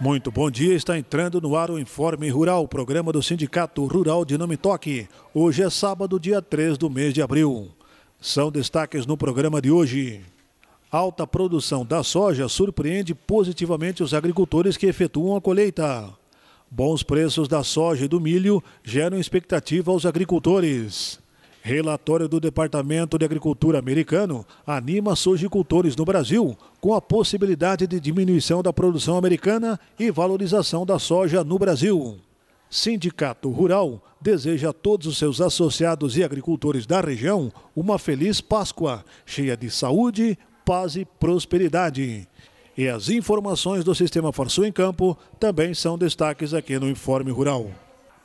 Muito bom dia, está entrando no ar o Informe Rural, programa do Sindicato Rural de Nome Toque. Hoje é sábado, dia 3 do mês de abril. São destaques no programa de hoje. Alta produção da soja surpreende positivamente os agricultores que efetuam a colheita. Bons preços da soja e do milho geram expectativa aos agricultores. Relatório do Departamento de Agricultura americano anima sojicultores no Brasil com a possibilidade de diminuição da produção americana e valorização da soja no Brasil. Sindicato Rural deseja a todos os seus associados e agricultores da região uma feliz Páscoa, cheia de saúde, paz e prosperidade. E as informações do Sistema Farsul em Campo também são destaques aqui no Informe Rural.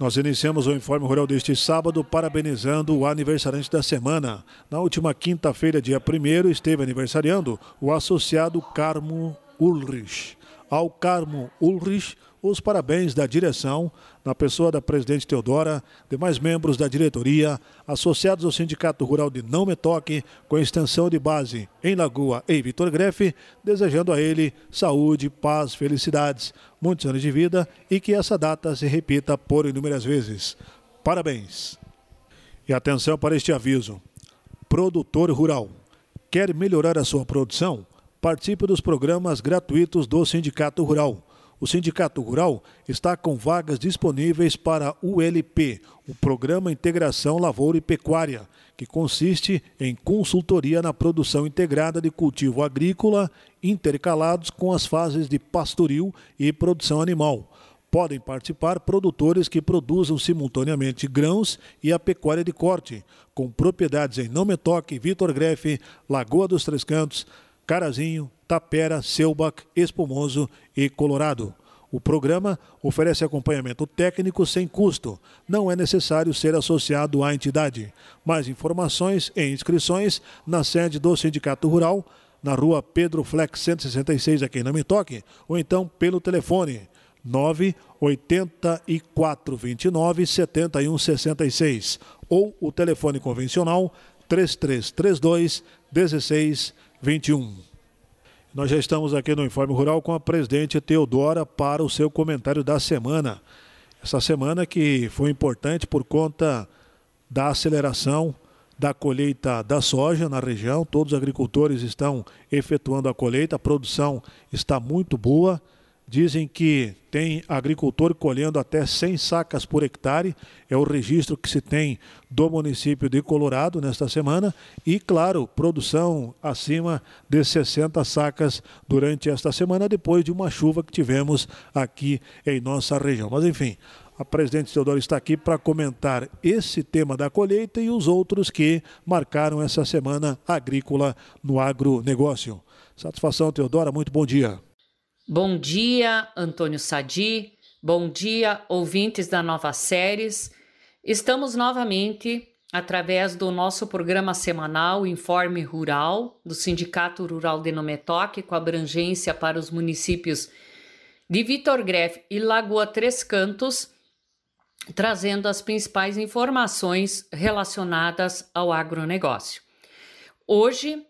Nós iniciamos o Informe Rural deste sábado parabenizando o aniversariante da semana. Na última quinta-feira, dia 1 esteve aniversariando o associado Carmo Ulrich. Ao Carmo Ulrich, os parabéns da direção, na pessoa da presidente Teodora, demais membros da diretoria, associados ao Sindicato Rural de Não Metoque, com extensão de base em Lagoa e Vitor Grefe, desejando a ele saúde, paz, felicidades, muitos anos de vida e que essa data se repita por inúmeras vezes. Parabéns! E atenção para este aviso: produtor rural. Quer melhorar a sua produção? Participe dos programas gratuitos do Sindicato Rural o Sindicato Rural está com vagas disponíveis para o ULP, o Programa Integração Lavoura e Pecuária, que consiste em consultoria na produção integrada de cultivo agrícola, intercalados com as fases de pastoril e produção animal. Podem participar produtores que produzam simultaneamente grãos e a pecuária de corte, com propriedades em Não Metoque, Vitor Grefe, Lagoa dos Três Cantos, Carazinho, Tapera, Selbach, Espumoso e Colorado. O programa oferece acompanhamento técnico sem custo. Não é necessário ser associado à entidade. Mais informações e inscrições na sede do Sindicato Rural, na rua Pedro Flex 166, aqui em Namitoque, ou então pelo telefone 98429 7166 ou o telefone convencional 3332 1621. Nós já estamos aqui no Informe Rural com a presidente Teodora para o seu comentário da semana. Essa semana que foi importante por conta da aceleração da colheita da soja na região. Todos os agricultores estão efetuando a colheita, a produção está muito boa. Dizem que tem agricultor colhendo até 100 sacas por hectare, é o registro que se tem do município de Colorado nesta semana, e, claro, produção acima de 60 sacas durante esta semana, depois de uma chuva que tivemos aqui em nossa região. Mas, enfim, a presidente Teodoro está aqui para comentar esse tema da colheita e os outros que marcaram essa semana agrícola no agronegócio. Satisfação, Teodora, muito bom dia. Bom dia, Antônio Sadi. Bom dia, ouvintes da Nova Séries. Estamos novamente através do nosso programa semanal Informe Rural do Sindicato Rural de Nometoque, com abrangência para os municípios de Vitor Greff e Lagoa Três Cantos, trazendo as principais informações relacionadas ao agronegócio. Hoje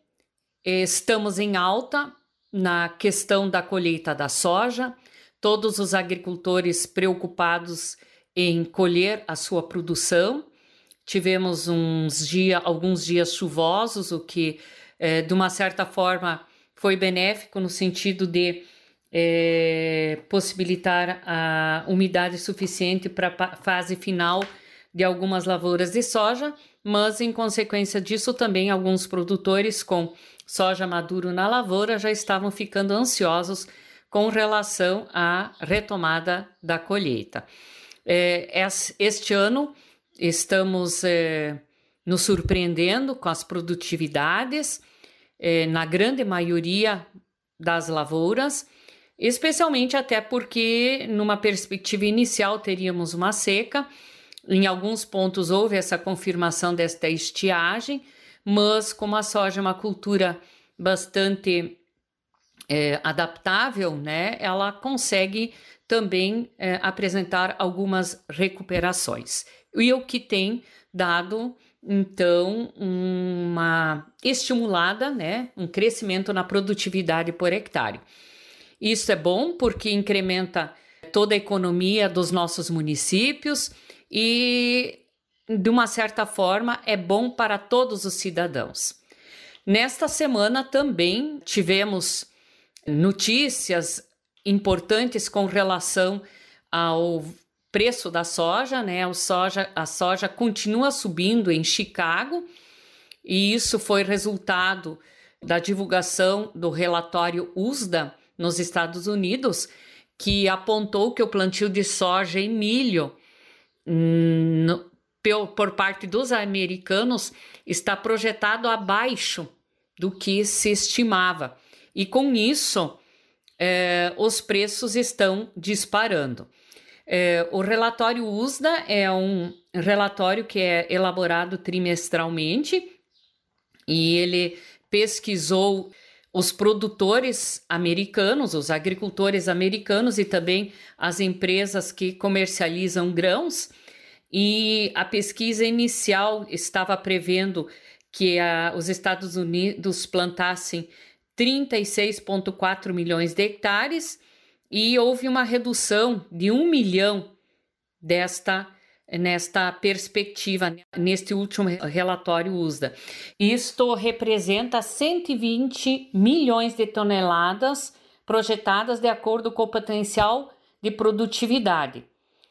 estamos em alta na questão da colheita da soja, todos os agricultores preocupados em colher a sua produção. Tivemos uns dias, alguns dias chuvosos, o que é, de uma certa forma foi benéfico no sentido de é, possibilitar a umidade suficiente para a fase final de algumas lavouras de soja, mas em consequência disso também alguns produtores com soja maduro na lavoura já estavam ficando ansiosos com relação à retomada da colheita. É, este ano estamos é, nos surpreendendo com as produtividades é, na grande maioria das lavouras, especialmente até porque, numa perspectiva inicial, teríamos uma seca. Em alguns pontos houve essa confirmação desta estiagem, mas como a soja é uma cultura bastante é, adaptável, né, ela consegue também é, apresentar algumas recuperações. E o que tem dado então uma estimulada, né, um crescimento na produtividade por hectare. Isso é bom porque incrementa toda a economia dos nossos municípios e, de uma certa forma, é bom para todos os cidadãos. Nesta semana também tivemos notícias importantes com relação ao preço da soja, né? O soja, a soja continua subindo em Chicago e isso foi resultado da divulgação do relatório USDA nos Estados Unidos, que apontou que o plantio de soja e milho no, por parte dos americanos está projetado abaixo do que se estimava. E com isso, eh, os preços estão disparando. Eh, o relatório USDA é um relatório que é elaborado trimestralmente e ele pesquisou os produtores americanos, os agricultores americanos e também as empresas que comercializam grãos. E a pesquisa inicial estava prevendo que a, os Estados Unidos plantassem 36,4 milhões de hectares e houve uma redução de um milhão desta nesta perspectiva, neste último relatório USDA. Isto representa 120 milhões de toneladas projetadas de acordo com o potencial de produtividade,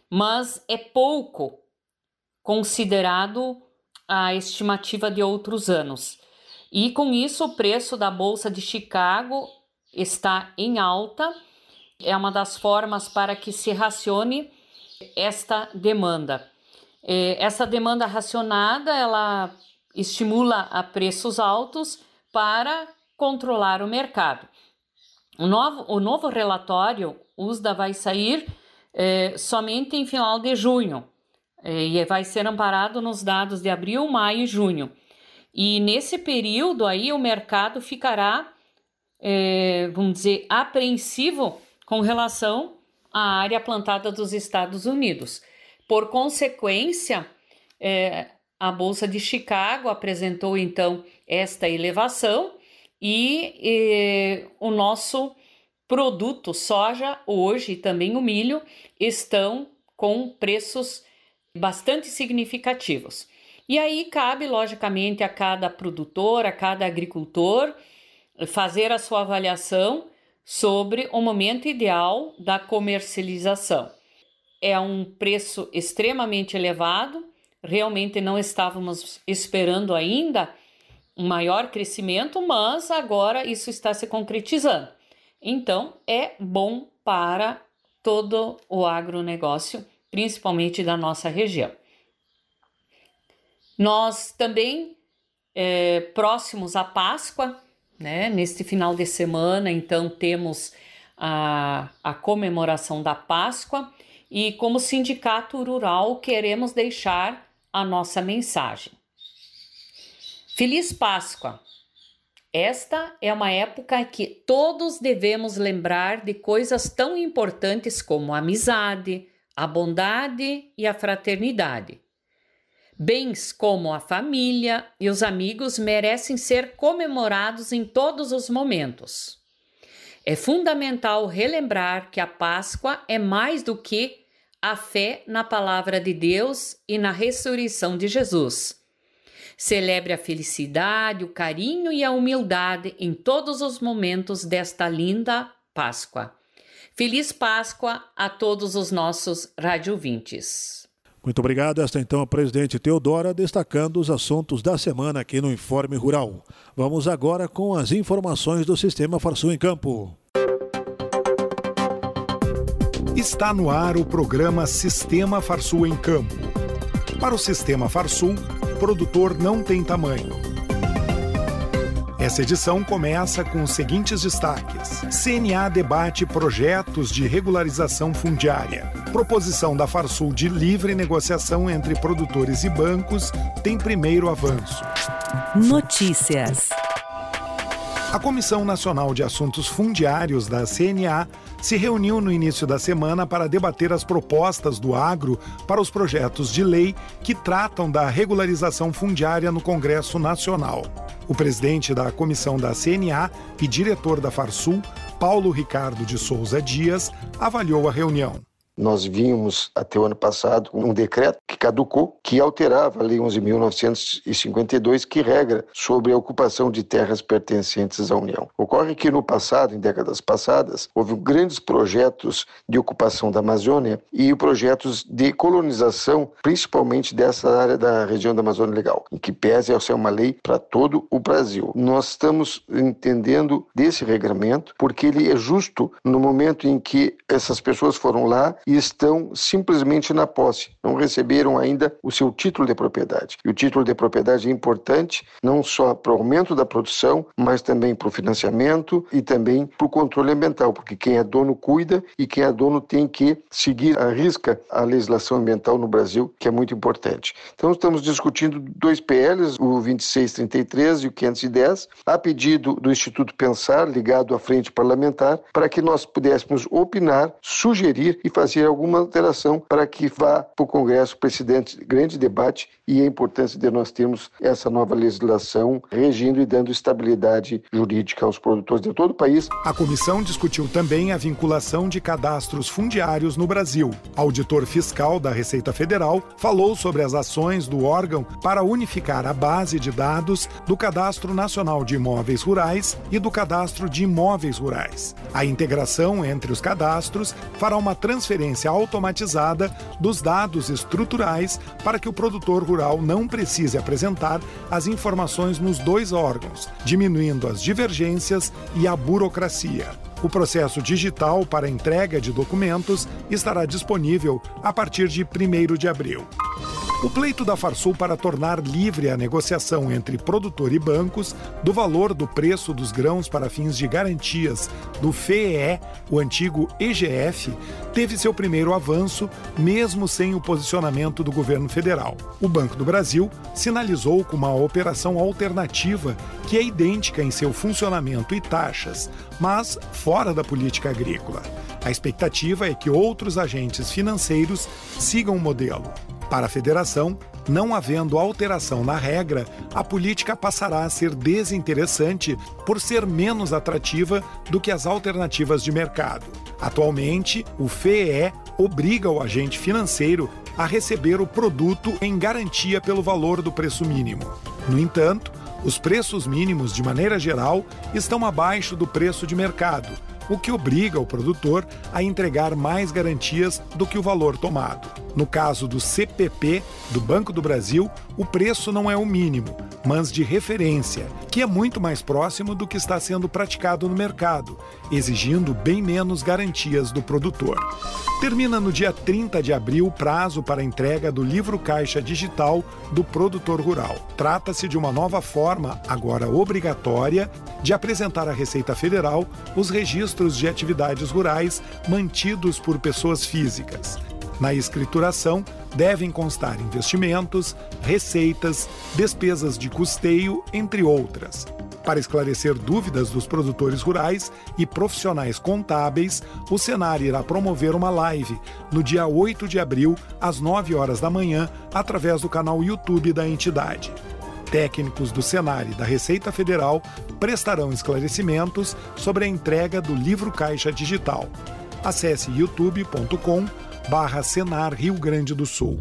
mas é pouco considerado a estimativa de outros anos. E com isso, o preço da Bolsa de Chicago está em alta. É uma das formas para que se racione esta demanda. É, essa demanda racionada ela estimula a preços altos para controlar o mercado. O novo, o novo relatório USDA vai sair é, somente em final de junho é, e vai ser amparado nos dados de abril, maio e junho. E nesse período aí o mercado ficará, é, vamos dizer, apreensivo com relação à área plantada dos Estados Unidos. Por consequência, é, a Bolsa de Chicago apresentou então esta elevação e, e o nosso produto soja hoje e também o milho estão com preços bastante significativos. E aí cabe, logicamente, a cada produtor, a cada agricultor fazer a sua avaliação sobre o momento ideal da comercialização é um preço extremamente elevado. Realmente não estávamos esperando ainda um maior crescimento, mas agora isso está se concretizando. Então, é bom para todo o agronegócio, principalmente da nossa região. Nós também, é, próximos à Páscoa, né, neste final de semana, então temos a, a comemoração da Páscoa e, como sindicato rural, queremos deixar a nossa mensagem. Feliz Páscoa! Esta é uma época que todos devemos lembrar de coisas tão importantes como a amizade, a bondade e a fraternidade. Bens como a família e os amigos merecem ser comemorados em todos os momentos. É fundamental relembrar que a Páscoa é mais do que a fé na palavra de Deus e na ressurreição de Jesus. Celebre a felicidade, o carinho e a humildade em todos os momentos desta linda Páscoa. Feliz Páscoa a todos os nossos radiovintes. Muito obrigado. Esta então a presidente Teodora destacando os assuntos da semana aqui no Informe Rural. Vamos agora com as informações do Sistema Farsul em Campo. Está no ar o programa Sistema Farsul em Campo. Para o Sistema Farsul, produtor não tem tamanho. Essa edição começa com os seguintes destaques: CNA debate projetos de regularização fundiária. Proposição da Farsul de livre negociação entre produtores e bancos tem primeiro avanço. Notícias. A Comissão Nacional de Assuntos Fundiários da CNA se reuniu no início da semana para debater as propostas do agro para os projetos de lei que tratam da regularização fundiária no Congresso Nacional. O presidente da comissão da CNA e diretor da Farsul, Paulo Ricardo de Souza Dias avaliou a reunião. Nós vimos até o ano passado um decreto que caducou, que alterava a Lei 11.952, que regra sobre a ocupação de terras pertencentes à União. Ocorre que no passado, em décadas passadas, houve grandes projetos de ocupação da Amazônia e projetos de colonização, principalmente dessa área da região da Amazônia Legal, em que pese ser uma lei para todo o Brasil. Nós estamos entendendo desse regramento porque ele é justo no momento em que essas pessoas foram lá e estão simplesmente na posse, não receberam ainda o seu título de propriedade. E o título de propriedade é importante não só para o aumento da produção, mas também para o financiamento e também para o controle ambiental, porque quem é dono cuida e quem é dono tem que seguir a risca a legislação ambiental no Brasil, que é muito importante. Então estamos discutindo dois PLs, o 2633 e o 510, a pedido do Instituto Pensar, ligado à frente parlamentar, para que nós pudéssemos opinar, sugerir e fazer fazer alguma alteração para que vá para o Congresso presidente grande debate e a importância de nós termos essa nova legislação regindo e dando estabilidade jurídica aos produtores de todo o país. A comissão discutiu também a vinculação de cadastros fundiários no Brasil. Auditor fiscal da Receita Federal falou sobre as ações do órgão para unificar a base de dados do Cadastro Nacional de Imóveis Rurais e do Cadastro de Imóveis Rurais. A integração entre os cadastros fará uma transferência transferência automatizada dos dados estruturais para que o produtor rural não precise apresentar as informações nos dois órgãos, diminuindo as divergências e a burocracia. O processo digital para entrega de documentos estará disponível a partir de 1 de abril. O pleito da Farsul para tornar livre a negociação entre produtor e bancos do valor do preço dos grãos para fins de garantias do FEE, o antigo EGF, teve seu primeiro avanço, mesmo sem o posicionamento do governo federal. O Banco do Brasil sinalizou com uma operação alternativa que é idêntica em seu funcionamento e taxas, mas fora da política agrícola. A expectativa é que outros agentes financeiros sigam o modelo. Para a federação, não havendo alteração na regra, a política passará a ser desinteressante por ser menos atrativa do que as alternativas de mercado. Atualmente, o FEE obriga o agente financeiro a receber o produto em garantia pelo valor do preço mínimo. No entanto, os preços mínimos, de maneira geral, estão abaixo do preço de mercado, o que obriga o produtor a entregar mais garantias do que o valor tomado. No caso do CPP do Banco do Brasil, o preço não é o mínimo, mas de referência, que é muito mais próximo do que está sendo praticado no mercado, exigindo bem menos garantias do produtor. Termina no dia 30 de abril o prazo para entrega do livro caixa digital do produtor rural. Trata-se de uma nova forma, agora obrigatória, de apresentar à Receita Federal os registros de atividades rurais mantidos por pessoas físicas. Na escrituração, devem constar investimentos, receitas, despesas de custeio, entre outras. Para esclarecer dúvidas dos produtores rurais e profissionais contábeis, o Senar irá promover uma live no dia 8 de abril, às 9 horas da manhã, através do canal YouTube da entidade. Técnicos do Senar e da Receita Federal prestarão esclarecimentos sobre a entrega do livro Caixa Digital. Acesse youtube.com barra Senar Rio Grande do Sul.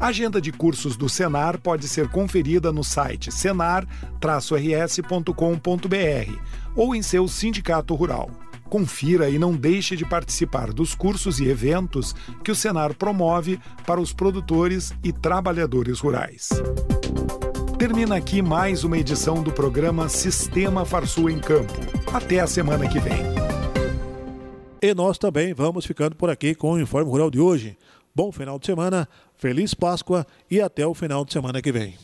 A agenda de cursos do Senar pode ser conferida no site senar-rs.com.br ou em seu sindicato rural. Confira e não deixe de participar dos cursos e eventos que o Senar promove para os produtores e trabalhadores rurais. Termina aqui mais uma edição do programa Sistema Farsul em Campo. Até a semana que vem. E nós também vamos ficando por aqui com o Informe Rural de hoje. Bom final de semana, feliz Páscoa e até o final de semana que vem.